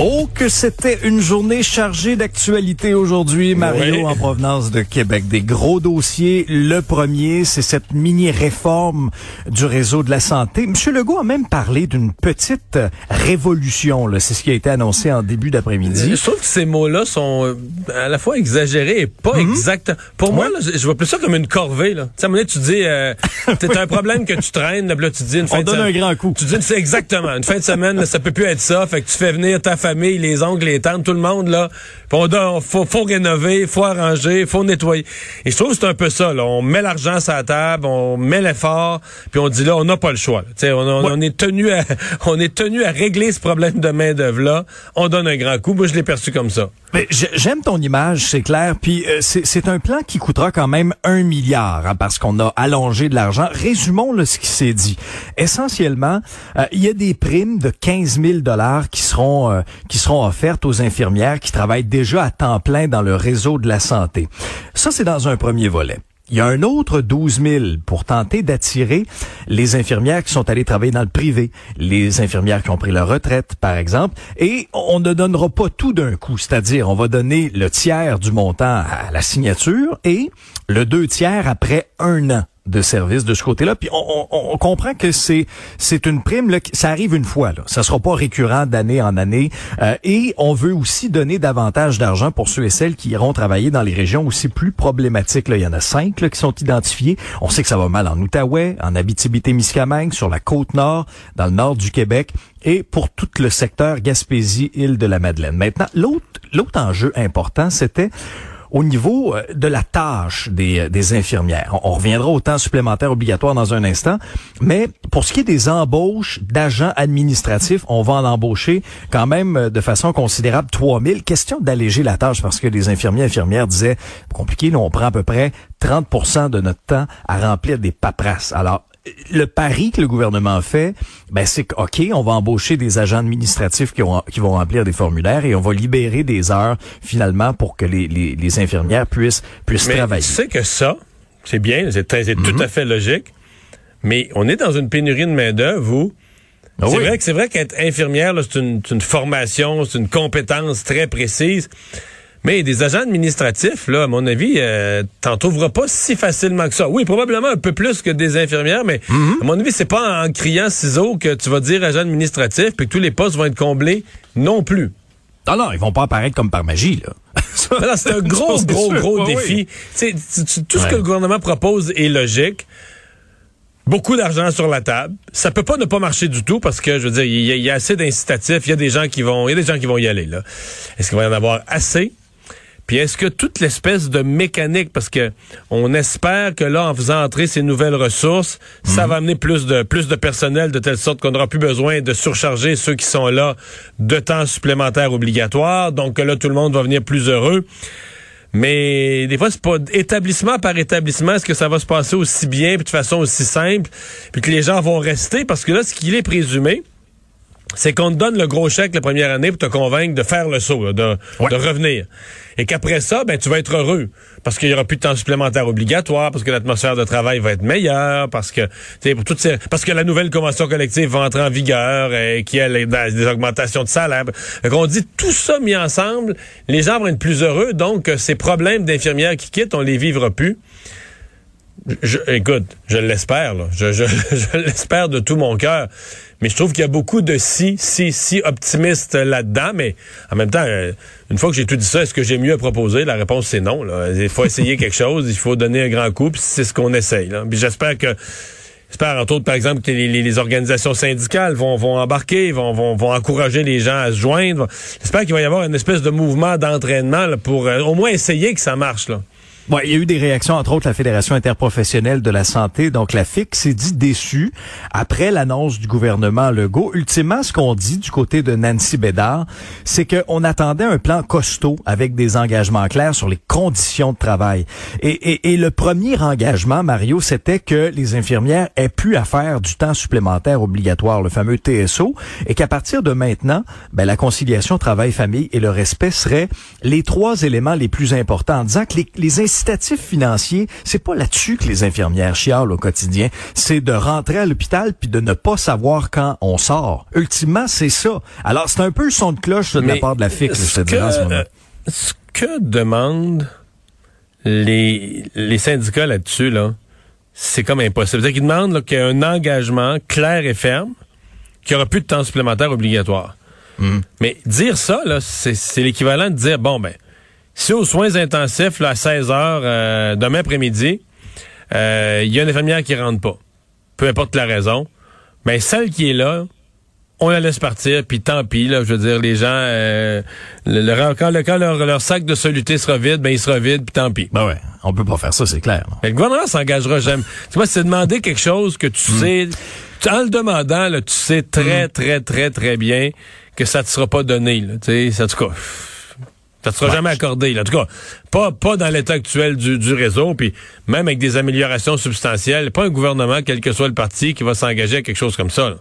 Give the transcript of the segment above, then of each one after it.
Oh, que c'était une journée chargée d'actualité aujourd'hui, Mario, Oui. en provenance de Québec. Des gros dossiers. Le premier, c'est cette mini-réforme du réseau de la santé. Monsieur Legault a même parlé d'une petite révolution. C'est ce qui a été annoncé en début d'après-midi. Je trouve que ces mots-là sont euh, à la fois exagérés et pas exacts. Pour moi, là, je vois plus ça comme une corvée. Là. Tu sais, à un moment donné, tu dis, euh, t'as un problème que tu traînes, là, tu dis une fin On de donne semaine- un grand coup. Tu dis, c'est exactement, une fin de semaine, là, ça peut plus être ça. Fait que tu fais venir ta famille, les oncles, les tantes, tout le monde, là. On faut, faut rénover, faut arranger, faut nettoyer. Et je trouve que c'est un peu ça, là. On met l'argent sur la table, on met l'effort, puis on dit là, on n'a pas le choix. on, on- on est tenu à, on est tenu à régler ce problème de main-d'œuvre là. On donne un grand coup. Moi, je l'ai perçu comme ça. Mais j'ai- J'aime ton image, c'est clair. Puis euh, c'est un plan qui coûtera quand même un milliard hein, parce qu'on a allongé de l'argent. Résumons là, ce qui s'est dit. Essentiellement, euh, il y a des primes de 15 000 dollars qui seront euh, qui seront offertes aux infirmières qui travaillent déjà à temps plein dans le réseau de la santé. Ça, c'est dans un premier volet. Il y a un autre 12 000 pour tenter d'attirer les infirmières qui sont allées travailler dans le privé, les infirmières qui ont pris leur retraite, par exemple, et on ne donnera pas tout d'un coup, c'est-à-dire on va donner le tiers du montant à la signature et le deux tiers après un an de service de ce côté-là. Puis on, on- on comprend que c'est c'est une prime là, ça arrive une fois là. Ça sera pas récurrent d'année en année. Euh, et on veut aussi donner davantage d'argent pour ceux et celles qui iront travailler dans les régions aussi plus problématiques. Là, il y en a cinq là, qui sont identifiés. On sait que ça va mal en Outaouais, en Abitibi-Témiscamingue, sur la côte nord, dans le nord du Québec et pour tout le secteur Gaspésie-Île de la Madeleine. Maintenant, l'autre l'autre enjeu important, c'était au niveau euh, de la tâche des, euh, infirmières. On, on reviendra au temps supplémentaire obligatoire dans un instant, mais pour ce qui est des embauches d'agents administratifs, on va en embaucher quand même euh, de façon considérable 3000. Question d'alléger la tâche parce que les infirmiers et infirmières disaient, compliqué, là, on prend à peu près 30% de notre temps à remplir des paperasses. Alors, le pari que le gouvernement fait, ben c'est que, OK, on va embaucher des agents administratifs qui, ont- qui vont remplir des formulaires et on va libérer des heures finalement pour que les, les, les infirmières puissent, puissent Mais travailler. tu sais que ça, c'est bien, c'est très- c'est Mhm. tout à fait logique. Mais on est dans une pénurie de main-d'œuvre où Ah c'est oui. vrai que c'est vrai qu'être infirmière, là, c'est une, c'est une formation, c'est une compétence très précise. Mais des agents administratifs, là, à mon avis, euh, t'en trouveras pas si facilement que ça. Oui, probablement un peu plus que des infirmières, mais Mhm. à mon avis, c'est pas en criant ciseaux que tu vas dire agent administratif puis que tous les postes vont être comblés non plus. Non, non, ils vont pas apparaître comme par magie, là. C'est un gros, gros, gros défi. oui. Tout ce que le gouvernement propose est logique. Beaucoup d'argent sur la table. Ça peut pas ne pas marcher du tout parce que, je veux dire, il y, y a assez d'incitatifs. Il y a des gens qui vont, il y a des gens qui vont y aller, là. Est-ce qu'il va y en avoir assez? Puis est-ce que toute l'espèce de mécanique, parce que on espère que là, en faisant entrer ces nouvelles ressources, ça va amener plus de plus de personnel de telle sorte qu'on n'aura plus besoin de surcharger ceux qui sont là de temps supplémentaire obligatoire. Donc que là, tout le monde va venir plus heureux. Mais des fois, c'est pas établissement par établissement, est-ce que ça va se passer aussi bien, puis de façon aussi simple, puis que les gens vont rester, parce que là, ce qu'il est présumé, c'est qu'on te donne le gros chèque la première année pour te convaincre de faire le saut, là, de, Ouais. de revenir. Et qu'après ça, ben, tu vas être heureux. Parce qu'il y aura plus de temps supplémentaire obligatoire, parce que l'atmosphère de travail va être meilleure, parce que, tu sais, pour toutes ces, parce que la nouvelle convention collective va entrer en vigueur, et qu'il y a les- des augmentations de salaire. Fait qu'on dit tout ça mis ensemble, les gens vont être plus heureux, donc euh, ces problèmes d'infirmières qui quittent, on les vivra plus. Je, écoute, je l'espère, là. Je, je, je l'espère de tout mon cœur. Mais je trouve qu'il y a beaucoup de si, si, si optimistes là-dedans. Mais en même temps, euh, une fois que j'ai tout dit ça, est-ce que j'ai mieux à proposer? La réponse, c'est non. Il faut essayer quelque chose, il faut donner un grand coup, puis c'est ce qu'on essaye. Là. Puis j'espère que J'espère, entre autres, par exemple, que les, organisations syndicales vont, embarquer, vont, encourager les gens à se joindre. J'espère qu'il va y avoir une espèce de mouvement d'entraînement pour euh, au moins essayer que ça marche. Là. Il y a eu des réactions, entre autres la Fédération interprofessionnelle de la santé, donc la FIC, s'est dit déçue après l'annonce du gouvernement Legault. Ultimement, ce qu'on dit du côté de Nancy Bédard, c'est qu'on attendait un plan costaud avec des engagements clairs sur les conditions de travail. Et, et, et le premier engagement, Mario, c'était que les infirmières aient pu à faire du temps supplémentaire obligatoire, le fameux TSO, et qu'à partir de maintenant, ben, la conciliation travail-famille et le respect seraient les trois éléments les plus importants, en disant que les, les financiers, c'est pas là-dessus que les infirmières chialent au quotidien. C'est de rentrer à l'hôpital puis de ne pas savoir quand on sort. Ultimement, c'est ça. Alors, c'est un peu le son de cloche de la part de la FIC, je te dirais en ce moment. Euh, ce que demandent les, les syndicats là-dessus, là, c'est comme impossible. C'est-à-dire qu'ils demandent qu'il y ait un engagement clair et ferme, qu'il n'y aura plus de temps supplémentaire obligatoire. Hmm. Mais dire ça, là, c'est l'équivalent de dire, bon, ben, si aux soins intensifs, là, à 16 heures, euh, demain après-midi, euh, il y a une infirmière qui rentre pas, peu importe la raison, mais celle qui est là, on la laisse partir, puis tant pis, là, je veux dire, les gens, euh, le, quand, le, quand leur, sac de soluté sera vide, ben il sera vide, puis tant pis. Ben ouais, on peut pas faire ça, c'est clair. Mais le gouvernement s'engagera jamais. tu vois, c'est demander quelque chose que tu sais, en le demandant, là, tu sais très, très, très, très bien que ça te sera pas donné, là, tu sais, en tout cas... Ça ne sera jamais accordé. En tout cas, pas, pas dans l'état actuel du, du réseau, puis même avec des améliorations substantielles. Pas un gouvernement, quel que soit le parti, qui va s'engager à quelque chose comme ça.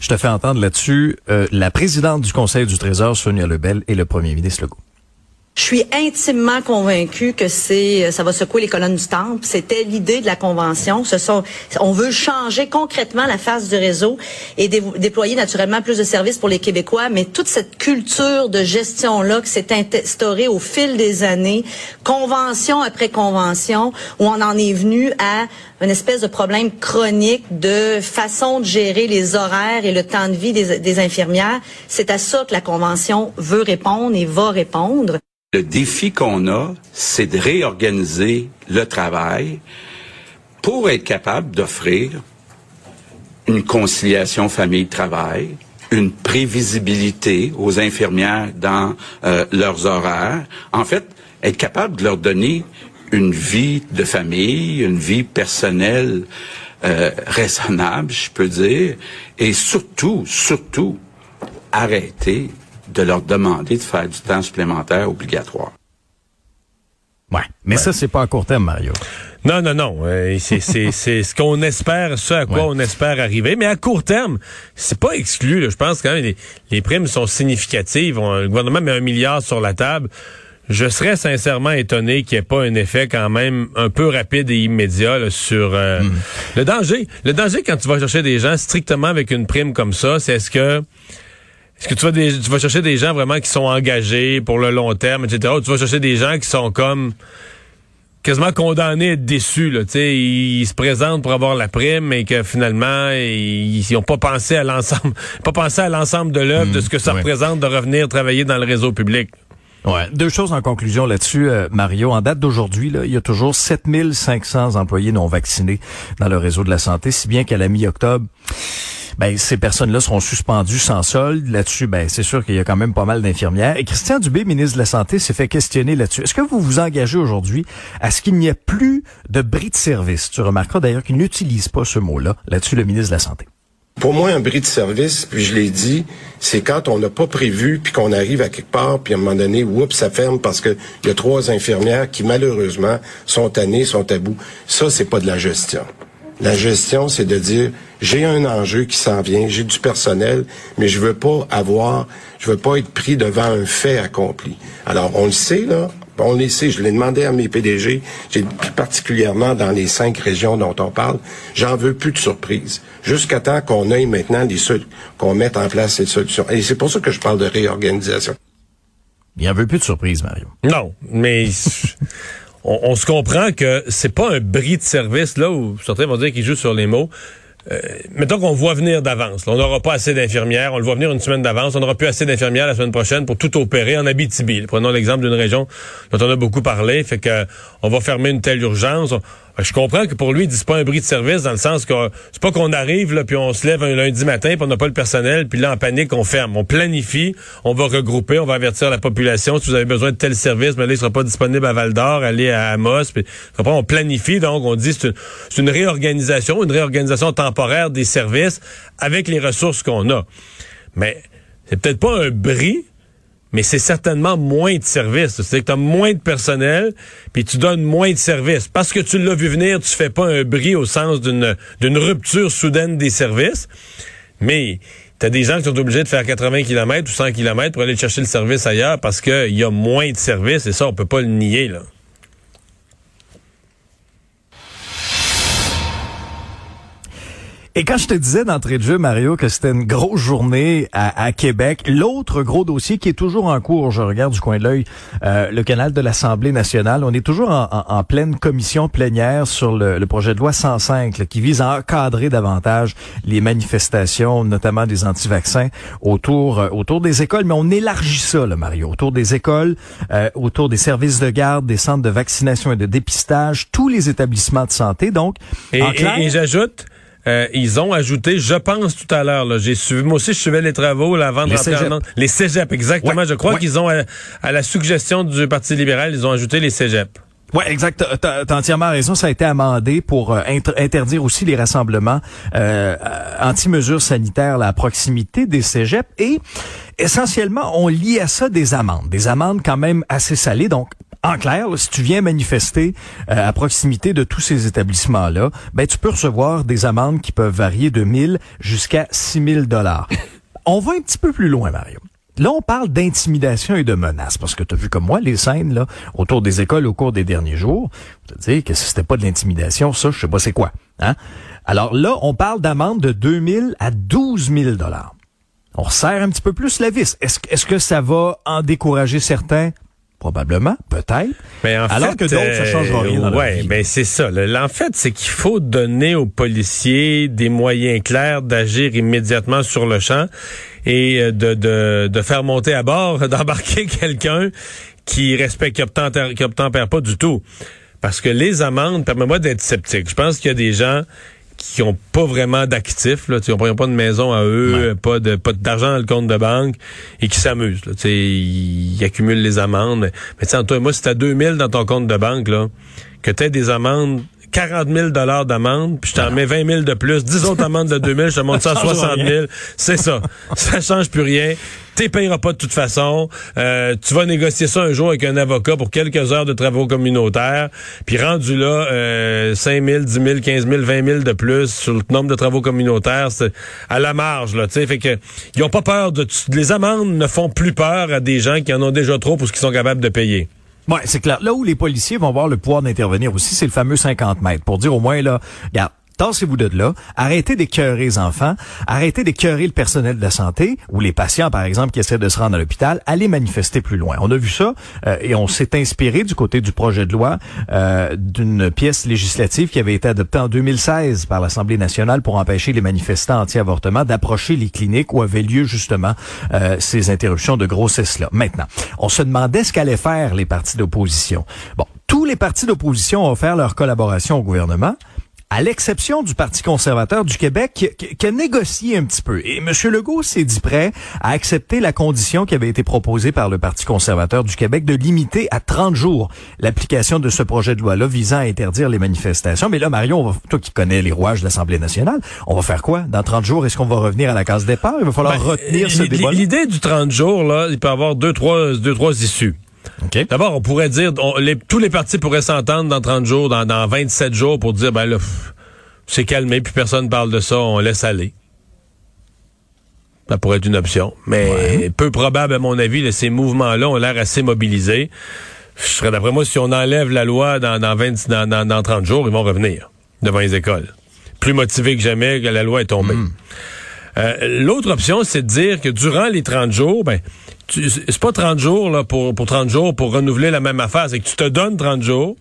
Je te fais entendre là-dessus euh, la présidente du Conseil du Trésor, Sonia Lebel, et le premier ministre Legault. Je suis intimement convaincue que c'est, ça va secouer les colonnes du temple. C'était l'idée de la convention. Ce sont, on veut changer concrètement la face du réseau et déployer naturellement plus de services pour les Québécois. Mais toute cette culture de gestion là qui s'est instaurée au fil des années, convention après convention, où on en est venu à une espèce de problème chronique de façon de gérer les horaires et le temps de vie des infirmières. C'est à ça que la convention veut répondre et va répondre. Le défi qu'on a, c'est de réorganiser le travail pour être capable d'offrir une conciliation famille-travail, une prévisibilité aux infirmières dans euh, leurs horaires. En fait, être capable de leur donner une vie de famille, une vie personnelle euh, raisonnable, je peux dire, et surtout, surtout, arrêter de leur demander de faire du temps supplémentaire obligatoire. Ouais, mais ça c'est pas à court terme, Mario. Non, non, non. Euh, c'est ce qu'on espère, ce à quoi on espère arriver. Mais à court terme, c'est pas exclu. Je pense quand même les, les primes sont significatives. le gouvernement met un milliard sur la table. Je serais sincèrement étonné qu'il n'y ait pas un effet quand même un peu rapide et immédiat sur euh, hmm. le danger. Le danger quand tu vas chercher des gens strictement avec une prime comme ça, c'est est-ce que est-ce que tu vas, tu vas chercher des gens vraiment qui sont engagés pour le long terme, etc. Ou tu vas chercher des gens qui sont comme quasiment condamnés à être déçus. Là, ils, ils se présentent pour avoir la prime, mais que finalement, ils n'ont pas pensé à l'ensemble, pas pensé à l'ensemble de l'œuvre, de ce que ça hmm. représente de revenir travailler dans le réseau public. Ouais. Deux choses en conclusion là-dessus, euh, Mario. En date d'aujourd'hui, il y a toujours 7500 employés non vaccinés dans le réseau de la santé, si bien qu'à la mi-octobre, ben, ces personnes-là seront suspendues sans solde. Là-dessus, ben, c'est sûr qu'il y a quand même pas mal d'infirmières. Et Christian Dubé, ministre de la Santé, s'est fait questionner là-dessus. Est-ce que vous vous engagez aujourd'hui à ce qu'il n'y ait plus de bris de service? Tu remarqueras d'ailleurs qu'il n'utilise pas ce mot-là. Là-dessus, le ministre de la Santé. Pour moi, un bris de service, puis je l'ai dit, c'est quand on n'a pas prévu, puis qu'on arrive à quelque part, puis à un moment donné, oups, ça ferme parce qu'il y a trois infirmières qui, malheureusement, sont tannées, sont à bout. Ça, c'est pas de la gestion. La gestion, c'est de dire, j'ai un enjeu qui s'en vient, j'ai du personnel, mais je veux pas avoir, je veux pas être pris devant un fait accompli. Alors, on le sait, là, on le sait, je l'ai demandé à mes PDG, j'ai particulièrement dans les cinq régions dont on parle, j'en veux plus de surprises. Jusqu'à temps qu'on ait maintenant les qu'on mette en place ces solutions. Et c'est pour ça que je parle de réorganisation. Il en veut plus de surprises, Mario. Non, mais on, se comprend que c'est pas un bris de service, là, où certains vont dire qu'ils jouent sur les mots. Euh, mettons qu'on voit venir d'avance. On n'aura pas assez d'infirmières. On le voit venir une semaine d'avance. On n'aura plus assez d'infirmières la semaine prochaine pour tout opérer en Abitibi. Prenons l'exemple d'une région dont on a beaucoup parlé. Fait que on va fermer une telle urgence. Je comprends que pour lui, dit pas un bris de service dans le sens que c'est pas qu'on arrive là puis on se lève un lundi matin puis on n'a pas le personnel puis là en panique on ferme. On planifie, on va regrouper, on va avertir la population si vous avez besoin de tel service, mais là il sera pas disponible à Val d'Or, allez à Amos. Puis après on planifie donc on dit c'est une, une réorganisation, une réorganisation temporaire des services avec les ressources qu'on a. Mais c'est peut-être pas un bris, mais c'est certainement moins de services. C'est que tu as moins de personnel, puis tu donnes moins de services. Parce que tu l'as vu venir, tu fais pas un bris au sens d'une rupture soudaine des services, mais tu as des gens qui sont obligés de faire 80 km ou 100 km pour aller chercher le service ailleurs parce qu'il y a moins de services, et ça, on peut pas le nier. là. Et quand je te disais d'entrée de jeu, Mario, que c'était une grosse journée à, Québec, l'autre gros dossier qui est toujours en cours, je regarde du coin de l'œil, euh, le canal de l'Assemblée nationale, on est toujours en, pleine commission plénière sur le, projet de loi 105 qui vise à encadrer davantage les manifestations, notamment des anti-vaccins, autour, euh, autour des écoles. Mais on élargit ça, là, Mario, autour des écoles, euh, autour des services de garde, des centres de vaccination et de dépistage, tous les établissements de santé. Donc, et, et j'ajoute euh, ils ont ajouté, je pense tout à l'heure, j'ai suivi, moi aussi je suivais les travaux là, avant de rentrer en Les cégeps, exactement. je crois qu'ils ont, à, la suggestion du Parti libéral, ils ont ajouté les cégeps. Oui, exact. T'as as entièrement raison. Ça a été amendé pour euh, interdire aussi les rassemblements euh, anti-mesures sanitaires à proximité des cégeps. Et essentiellement, on lie à ça des amendes. Des amendes quand même assez salées. Donc, en clair, si tu viens manifester euh, à proximité de tous ces établissements-là, ben tu peux recevoir des amendes qui peuvent varier de 1000 jusqu'à 6000 dollars. on va un petit peu plus loin, Mario. Là, on parle d'intimidation et de menaces, parce que tu as vu comme moi les scènes là autour des écoles au cours des derniers jours. Je te dire que si c'était pas de l'intimidation, ça, je sais pas c'est quoi. Hein? Alors là, on parle d'amende de 2000 à 12 000 dollars. On resserre un petit peu plus la vis. Est-ce est que ça va en décourager certains? Probablement, peut-être. Mais en Alors que d'autres, ça changera rien dans ouais, ben c'est ça. En fait, c'est qu'il faut donner aux policiers des moyens clairs d'agir immédiatement sur le champ et euh, de, de, de faire monter à bord, d'embarquer quelqu'un qui respecte, qui obtempère pas du tout. Parce que les amendes, permets-moi d'être sceptique. Je pense qu'il y a des gens qui ont pas vraiment d'actifs, là, ils n'ont pas de maison à eux, pas de pas d'argent dans le compte de banque et qui s'amusent. Ils, ils accumulent les amendes. Mais tu toi, moi, si t'as 2000 dans ton compte de banque, là, que tu des amendes 40 000 dollars d'amende, puis je t'en mets 20 000 de plus, 10 autres amendes de 2 000, je te monte ça à 60 000. C'est ça. Ça change plus rien. Tu payeras pas de toute façon. Euh, tu vas négocier ça un jour avec un avocat pour quelques heures de travaux communautaires. Puis rendu là, euh, 5 000, 10 000, 15 000, 20 000 de plus sur le nombre de travaux communautaires, c'est à la marge. Là, fait que ils ont pas peur de... Les amendes ne font plus peur à des gens qui en ont déjà trop pour ce qu'ils sont capables de payer. Ouais, c'est clair. Là où les policiers vont avoir le pouvoir d'intervenir aussi, c'est le fameux 50 mètres. Pour dire au moins, là, regarde, tassez-vous de là, arrêtez d'écœurer les enfants, arrêtez d'écœurer le personnel de la santé ou les patients, par exemple, qui essaient de se rendre à l'hôpital, allez manifester plus loin. On a vu ça euh, et on s'est inspiré du côté du projet de loi euh, d'une pièce législative qui avait été adoptée en 2016 par l'Assemblée nationale pour empêcher les manifestants anti-avortement d'approcher les cliniques où avaient lieu justement euh, ces interruptions de grossesse-là. Maintenant, on se demandait ce qu'allaient faire les partis d'opposition. Bon, tous les partis d'opposition ont offert leur collaboration au gouvernement à l'exception du Parti conservateur du Québec, qui, a négocié un petit peu. Et M. Legault s'est dit prêt à accepter la condition qui avait été proposée par le Parti conservateur du Québec de limiter à 30 jours l'application de ce projet de loi-là visant à interdire les manifestations. Mais là, Marion, toi qui connais les rouages de l'Assemblée nationale, on va faire quoi? Dans 30 jours, est-ce qu'on va revenir à la case départ? Il va falloir ben, retenir ce débat. L'idée du 30 jours, là, il peut y avoir deux, trois, deux, trois issues. D'abord, on pourrait dire, tous les partis pourraient s'entendre dans 30 jours, dans, dans 27 jours pour dire, ben là, c'est calmé, puis personne parle de ça, on laisse aller. Ça pourrait être une option. Mais peu probable, à mon avis, ces mouvements-là ont l'air assez mobilisés. Je serais d'après moi, si on enlève la loi dans, dans, 20, dans, dans, 30 jours, ils vont revenir devant les écoles. Plus motivés que jamais que la loi est tombée. Hmm. Euh, l'autre option, c'est de dire que durant les 30 jours, ben, c'est pas 30 jours là, pour, pour 30 jours pour renouveler la même affaire. C'est que tu te donnes 30 jours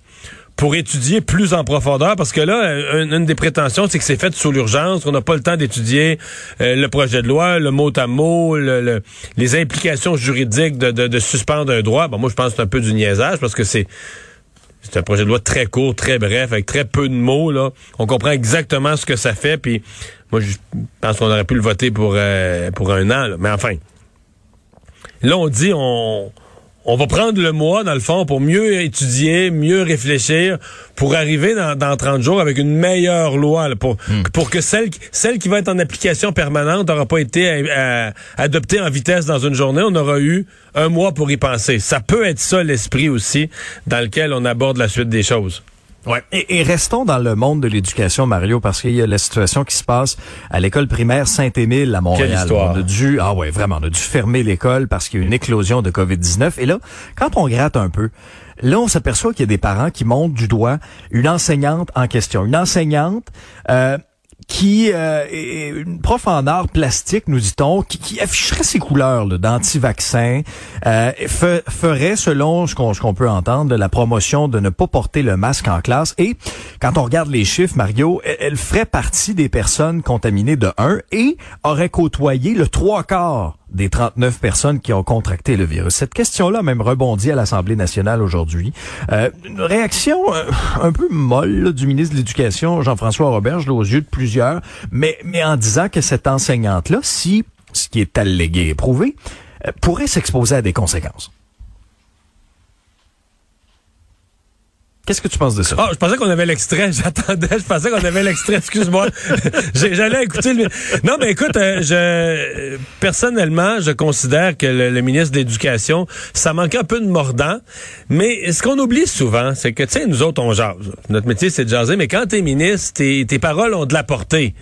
pour étudier plus en profondeur, parce que là, une, des prétentions, c'est que c'est fait sous l'urgence, qu'on n'a pas le temps d'étudier euh, le projet de loi, le mot à mot, les implications juridiques de, de, suspendre un droit. Bon, moi, je pense que c'est un peu du niaisage, parce que c'est c'est un projet de loi très court, très bref, avec très peu de mots. Là. On comprend exactement ce que ça fait. Puis moi, je pense qu'on aurait pu le voter pour, euh, pour un an. Mais enfin, là, on dit on on va prendre le mois, dans le fond, pour mieux étudier, mieux réfléchir, pour arriver dans, dans 30 jours avec une meilleure loi, là, pour, Hmm. pour que celle, celle qui va être en application permanente n'aura pas été euh, adoptée en vitesse dans une journée. On aura eu un mois pour y penser. Ça peut être ça l'esprit aussi dans lequel on aborde la suite des choses. Ouais. Et, et restons dans le monde de l'éducation, Mario, parce qu'il y a la situation qui se passe à l'école primaire Saint-Émile à Montréal. Quelle histoire. On a dû, ah ouais, vraiment, on a dû fermer l'école parce qu'il y a eu une éclosion de COVID-19. Et là, quand on gratte un peu, là, on s'aperçoit qu'il y a des parents qui montent du doigt une enseignante en question. Une enseignante, euh, qui euh, est une prof en art plastique, nous dit-on, qui, qui afficherait ses couleurs d'anti-vaccin, euh, fe- ferait, selon ce qu'on ce qu'on peut entendre, de la promotion de ne pas porter le masque en classe. Et quand on regarde les chiffres, Mario, elle, elle ferait partie des personnes contaminées de 1 et aurait côtoyé le trois quarts des 39 personnes qui ont contracté le virus. Cette question-là a même rebondi à l'Assemblée nationale aujourd'hui. Euh, une réaction euh, un peu molle là, du ministre de l'Éducation, Jean-François Roberge, aux yeux de plusieurs, mais, mais en disant que cette enseignante-là, si ce qui est allégué est prouvé, euh, pourrait s'exposer à des conséquences. Qu'est-ce que tu penses de ça? Ah, je pensais qu'on avait l'extrait. J'attendais. Je pensais qu'on avait l'extrait. Excuse-moi. J'allais écouter le. Non, mais écoute, euh, je personnellement, je considère que le, ministre de l'Éducation, ça manquait un peu de mordant. Mais ce qu'on oublie souvent, c'est que tu sais, nous autres, on jase. Notre métier, c'est de jaser. Mais quand t'es ministre, tes, paroles ont de la portée.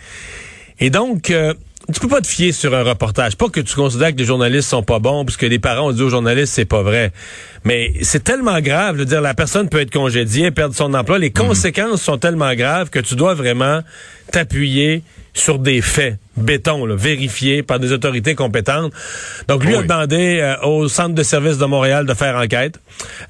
Et donc. euh, tu peux pas te fier sur un reportage. Pas que tu considères que les journalistes sont pas bons, puisque les parents ont dit aux journalistes c'est pas vrai. Mais c'est tellement grave, veux dire, la personne peut être congédiée, perdre son emploi. Les conséquences sont tellement graves que tu dois vraiment t'appuyer sur des faits, béton, là, vérifiés par des autorités compétentes. Donc, lui a demandé euh, au Centre de services de Montréal de faire enquête.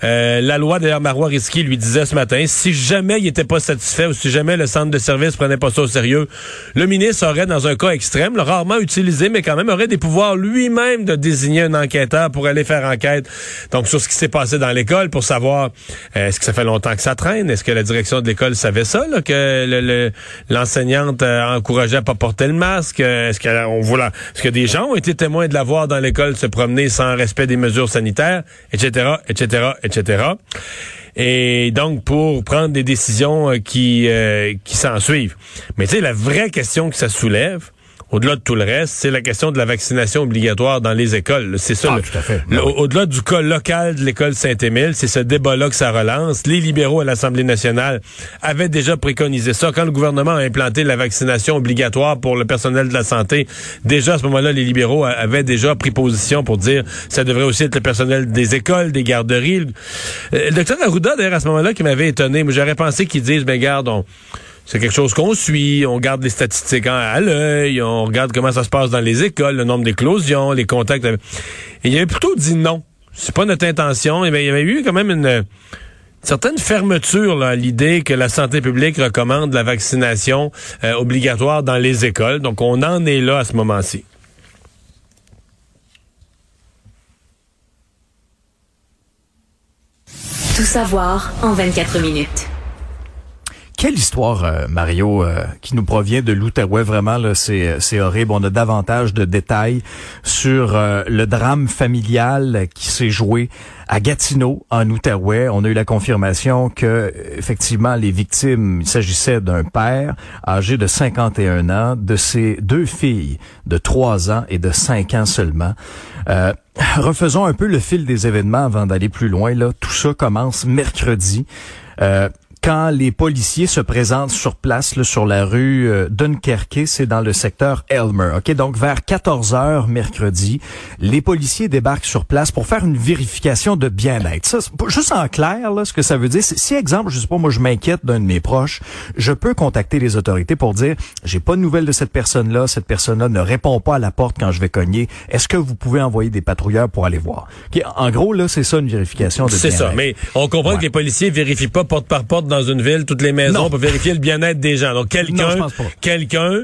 Euh, la loi, d'ailleurs, Marois Risky lui disait ce matin, si jamais il était pas satisfait ou si jamais le Centre de services prenait pas ça au sérieux, le ministre aurait, dans un cas extrême, là, rarement utilisé, mais quand même, aurait des pouvoirs lui-même de désigner un enquêteur pour aller faire enquête. Donc, sur ce qui s'est passé dans l'école, pour savoir, euh, est-ce que ça fait longtemps que ça traîne? Est-ce que la direction de l'école savait ça, là, que le- le- l'enseignante euh, encourageait à pas porter le masque? Euh, Est-ce que on voulait, est-ce que des gens ont été témoins de la voir dans l'école se promener sans respect des mesures sanitaires, etc., etc., etc. Et donc pour prendre des décisions qui qui s'en suivent. Mais tu sais, la vraie question que ça soulève, au-delà de tout le reste, c'est la question de la vaccination obligatoire dans les écoles. C'est ça. Ah, le- tout à fait. le- oui. Au-delà du cas local de l'école Saint-Émile, c'est ce débat-là que ça relance. Les libéraux à l'Assemblée nationale avaient déjà préconisé ça. Quand le gouvernement a implanté la vaccination obligatoire pour le personnel de la santé, déjà à ce moment-là, les libéraux avaient déjà pris position pour dire ça devrait aussi être le personnel des écoles, des garderies. Euh, Le docteur Arruda, d'ailleurs, à ce moment-là, qui m'avait étonné, moi j'aurais pensé qu'ils disent, ben garde, on... C'est quelque chose qu'on suit, on garde les statistiques à l'œil, on regarde comment ça se passe dans les écoles, le nombre d'éclosions, les contacts. Et il avait plutôt dit non. C'est pas notre intention. Eh bien, il y avait eu quand même une certaine fermeture là, à l'idée que la santé publique recommande la vaccination euh, obligatoire dans les écoles. Donc, on en est là à ce moment-ci. Tout savoir en 24 minutes. Quelle histoire, euh, Mario, euh, qui nous provient de l'Outaouais. Vraiment, là, c'est, horrible. On a davantage de détails sur euh, le drame familial qui s'est joué à Gatineau, en Outaouais. On a eu la confirmation que, euh, effectivement, les victimes, il s'agissait d'un père âgé de 51 ans, de ses deux filles de 3 ans et de 5 ans seulement. Euh, refaisons un peu le fil des événements avant d'aller plus loin. Là, tout ça commence mercredi. Euh, quand les policiers se présentent sur place là, sur la rue euh, Dunkerque, c'est dans le secteur Elmer. Ok, donc vers 14 heures mercredi, les policiers débarquent sur place pour faire une vérification de bien-être. Ça, c'est juste en clair, là, ce que ça veut dire, c'est si exemple, je sais pas, moi je m'inquiète d'un de mes proches, je peux contacter les autorités pour dire, j'ai pas de nouvelles de cette personne-là, cette personne-là ne répond pas à la porte quand je vais cogner. Est-ce que vous pouvez envoyer des patrouilleurs pour aller voir? Ok, En gros, là, c'est ça une vérification de C'est bien-être. ça. Mais on comprend Ouais. que les policiers vérifient pas porte par porte dans une ville toutes les maisons Non. pour vérifier le bien-être des gens. Donc quelqu'un, quelqu'un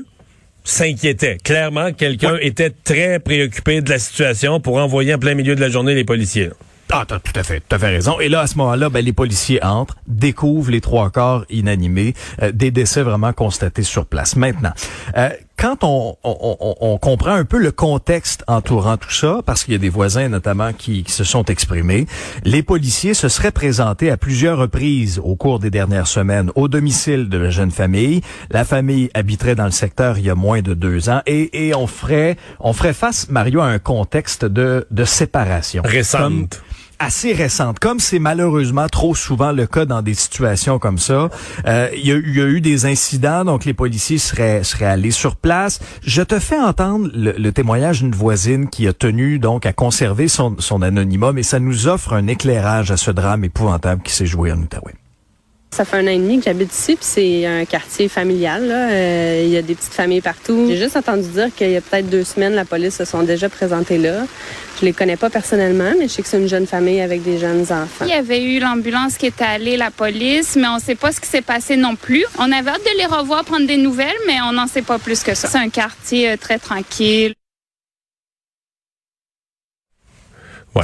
s'inquiétait. Clairement, quelqu'un était très préoccupé de la situation pour envoyer en plein milieu de la journée les policiers. Ah, t'as tout à fait, tout à fait raison. Et là, à ce moment-là, ben, les policiers entrent, découvrent les trois corps inanimés, euh, des décès vraiment constatés sur place. Maintenant, euh, quand on, on, on, comprend un peu le contexte entourant tout ça, parce qu'il y a des voisins notamment qui, qui, se sont exprimés, les policiers se seraient présentés à plusieurs reprises au cours des dernières semaines au domicile de la jeune famille. La famille habiterait dans le secteur il y a moins de deux ans et, et on ferait on ferait face, Mario, à un contexte de, de séparation. Récente assez récente. Comme c'est malheureusement trop souvent le cas dans des situations comme ça, euh, il y, a, eu des incidents, donc les policiers seraient, seraient allés sur place. Je te fais entendre le, témoignage d'une voisine qui a tenu donc à conserver son, son anonymat, mais ça nous offre un éclairage à ce drame épouvantable qui s'est joué en Outaouais. Ça fait un an et demi que j'habite ici, puis c'est un quartier familial. Euh, il y a des petites familles partout. J'ai juste entendu dire qu'il y a peut-être deux semaines, la police se sont déjà présentés là. Je les connais pas personnellement, mais je sais que c'est une jeune famille avec des jeunes enfants. Il y avait eu l'ambulance qui était allée, la police, mais on ne sait pas ce qui s'est passé non plus. On avait hâte de les revoir, prendre des nouvelles, mais on n'en sait pas plus que ça. C'est un quartier euh, très tranquille.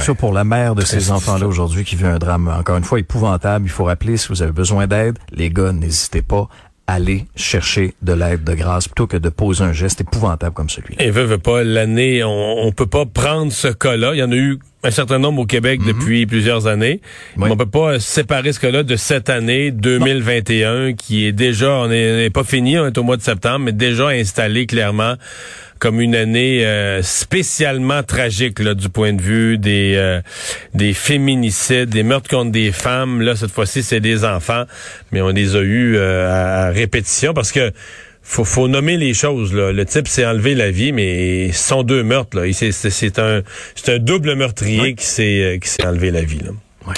Ça pour la mère de ces enfants-là aujourd'hui qui vit un drame, encore une fois, épouvantable. Il faut rappeler, si vous avez besoin d'aide, les gars, n'hésitez pas aller chercher de l'aide de grâce plutôt que de poser un geste épouvantable comme celui-là. Et veut, veut pas, l'année, on, on peut pas prendre ce cas-là. Il y en a eu un certain nombre au Québec mhm. depuis plusieurs années. On On peut pas séparer ce cas-là de cette année 2021 qui est déjà, on n'est pas fini, on est au mois de septembre, mais déjà installé clairement comme une année euh, spécialement tragique là, du point de vue des euh, des féminicides, des meurtres contre des femmes. Là, cette fois-ci, c'est des enfants, mais on les a eus euh, à répétition parce que faut, faut nommer les choses. Là. Le type s'est enlevé la vie, mais ce sont deux meurtres. Là. C'est, c'est, un, c'est un double meurtrier qui s'est qui s'est enlevé la vie. Là. Ouais.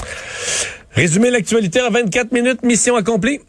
Résumer l'actualité en 24 minutes, mission accomplie.